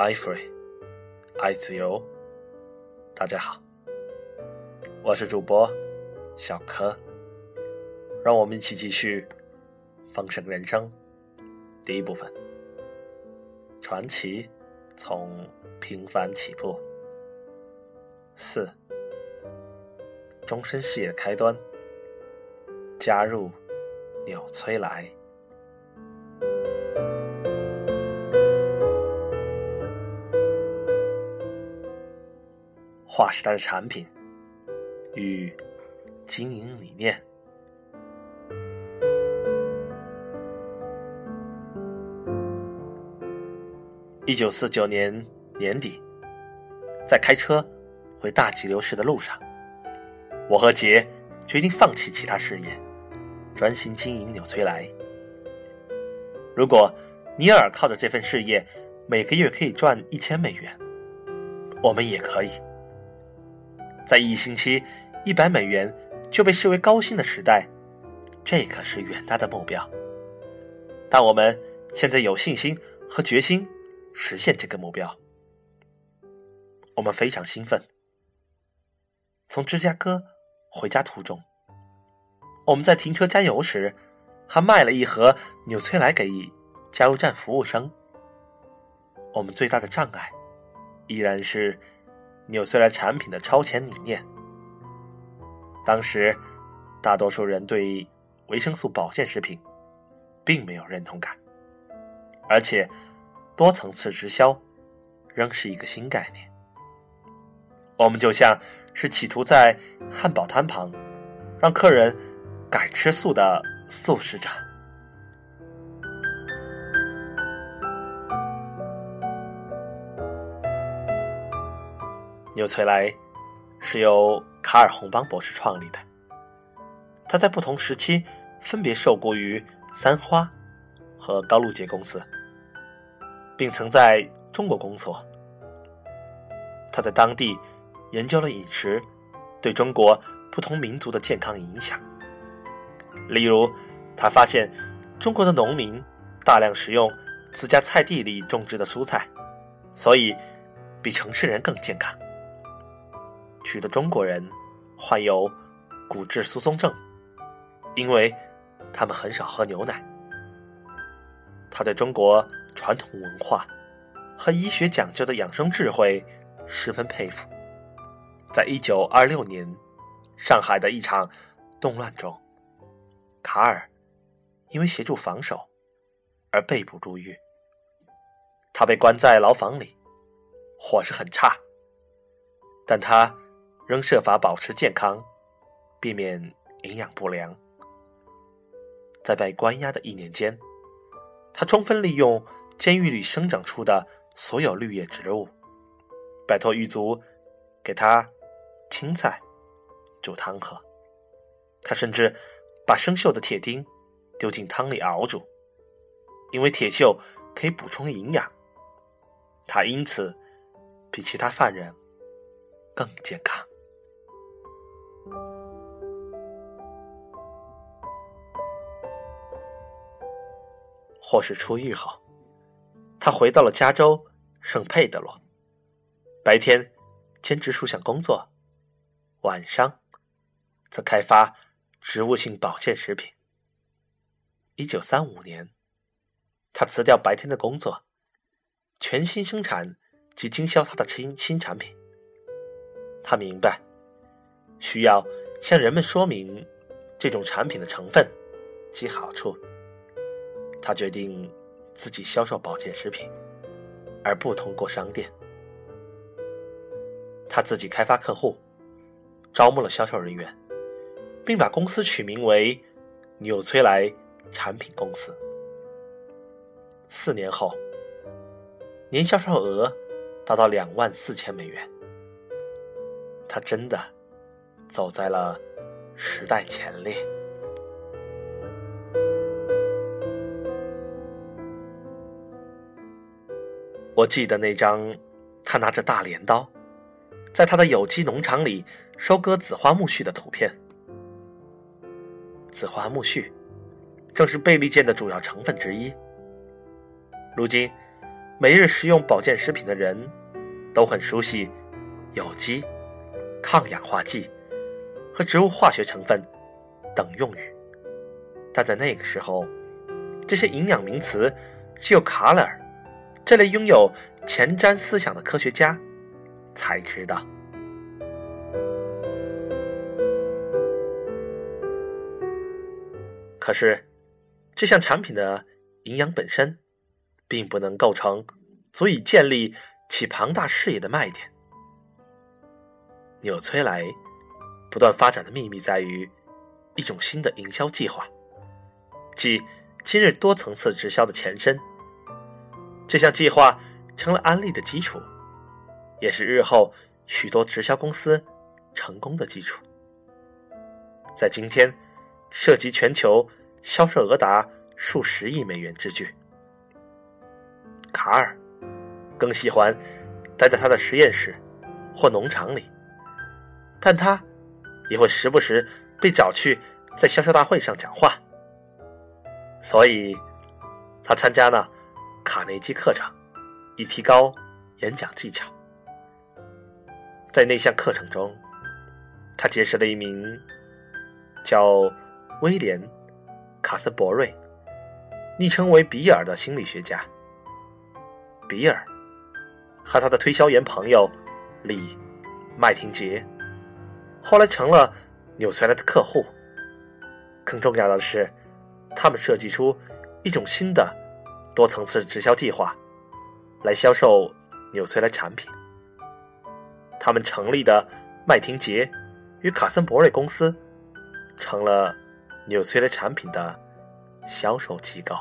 爱 free，爱自由。大家好，我是主播小柯，让我们一起继续《丰盛人生》第一部分。传奇从平凡起步。四，终身事业开端。加入纽崔莱。划时代的产品与经营理念。一九四九年年底，在开车回大吉流市的路上，我和杰决定放弃其他事业，专心经营纽崔莱。如果尼尔靠着这份事业每个月可以赚一千美元，我们也可以。在一星期一百美元就被视为高薪的时代，这可是远大的目标。但我们现在有信心和决心实现这个目标。我们非常兴奋。从芝加哥回家途中，我们在停车加油时，还卖了一盒纽崔莱给加油站服务生。我们最大的障碍，依然是。纽崔莱产品的超前理念。当时，大多数人对维生素保健食品并没有认同感，而且多层次直销仍是一个新概念。我们就像是企图在汉堡摊旁让客人改吃素的素食者。纽崔莱是由卡尔·洪邦博士创立的。他在不同时期分别受雇于三花和高露洁公司，并曾在中国工作。他在当地研究了饮食对中国不同民族的健康影响。例如，他发现中国的农民大量食用自家菜地里种植的蔬菜，所以比城市人更健康。许多中国人患有骨质疏松症，因为他们很少喝牛奶。他对中国传统文化和医学讲究的养生智慧十分佩服。在一九二六年上海的一场动乱中，卡尔因为协助防守而被捕入狱。他被关在牢房里，伙食很差，但他。仍设法保持健康，避免营养不良。在被关押的一年间，他充分利用监狱里生长出的所有绿叶植物，拜托狱卒给他青菜煮汤喝。他甚至把生锈的铁钉丢进汤里熬煮，因为铁锈可以补充营养。他因此比其他犯人更健康。或是出狱后，他回到了加州圣佩德罗，白天兼职数项工作，晚上则开发植物性保健食品。一九三五年，他辞掉白天的工作，全心生产及经销他的新新产品。他明白，需要向人们说明这种产品的成分及好处。他决定自己销售保健食品，而不通过商店。他自己开发客户，招募了销售人员，并把公司取名为“纽崔莱产品公司”。四年后，年销售额达到两万四千美元。他真的走在了时代前列。我记得那张他拿着大镰刀，在他的有机农场里收割紫花苜蓿的图片。紫花苜蓿正是贝利健的主要成分之一。如今，每日食用保健食品的人都很熟悉有机、抗氧化剂和植物化学成分等用语，但在那个时候，这些营养名词只有卡勒尔这类拥有前瞻思想的科学家才知道。可是，这项产品的营养本身，并不能构成足以建立起庞大事业的卖点。纽崔莱不断发展的秘密在于一种新的营销计划，即今日多层次直销的前身。这项计划成了安利的基础，也是日后许多直销公司成功的基础。在今天，涉及全球。销售额达数十亿美元之巨。卡尔更喜欢待在他的实验室或农场里，但他也会时不时被找去在销售大会上讲话。所以，他参加了卡内基课程，以提高演讲技巧。在那项课程中，他结识了一名叫威廉。卡斯伯瑞，昵称为比尔的心理学家。比尔和他的推销员朋友李麦廷杰，后来成了纽崔莱的客户。更重要的是，他们设计出一种新的多层次直销计划，来销售纽崔莱产品。他们成立的麦廷杰与卡森博瑞公司，成了。纽崔莱产品的销售机构。